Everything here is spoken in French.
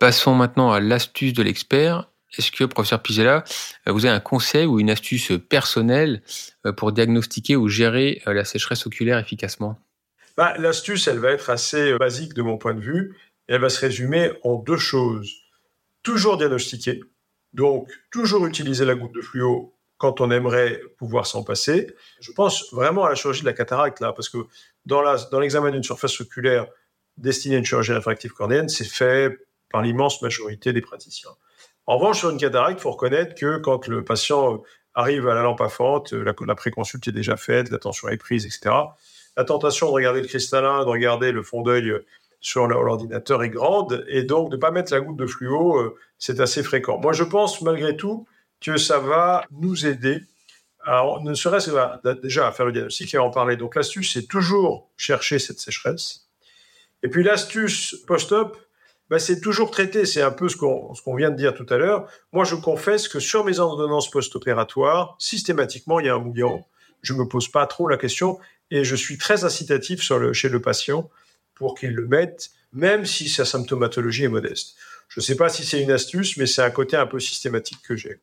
Passons maintenant à l'astuce de l'expert. Est-ce que, professeur Pizella, vous avez un conseil ou une astuce personnelle pour diagnostiquer ou gérer la sécheresse oculaire efficacement? Bah, L'astuce, elle va être assez basique de mon point de vue. Elle va se résumer en deux choses. Toujours diagnostiquer, donc toujours utiliser la goutte de fluo quand on aimerait pouvoir s'en passer. Je pense vraiment à la chirurgie de la cataracte là, parce que dans l'examen d'une surface oculaire destinée à une chirurgie réfractive cornéenne, c'est fait par l'immense majorité des praticiens. En revanche, sur une cataracte, il faut reconnaître que quand le patient arrive à la lampe à fente, la, la préconsulte est déjà faite, la tension est prise, etc. La tentation de regarder le cristallin, de regarder le fond d'œil sur l'ordinateur est grande et donc de ne pas mettre la goutte de fluo, euh, c'est assez fréquent. Moi, je pense malgré tout que ça va nous aider ne serait-ce déjà à faire le diagnostic et à en parler. Donc l'astuce, c'est toujours chercher cette sécheresse. Et puis l'astuce post-op, bah, c'est toujours traiter. C'est un peu ce qu'on vient de dire tout à l'heure. Moi, je confesse que sur mes ordonnances post-opératoires, systématiquement, il y a un mouillant. Je me pose pas trop la question et je suis très incitatif chez le patient pour qu'ils le mettent, même si sa symptomatologie est modeste. Je ne sais pas si c'est une astuce, mais c'est un côté un peu systématique que j'ai.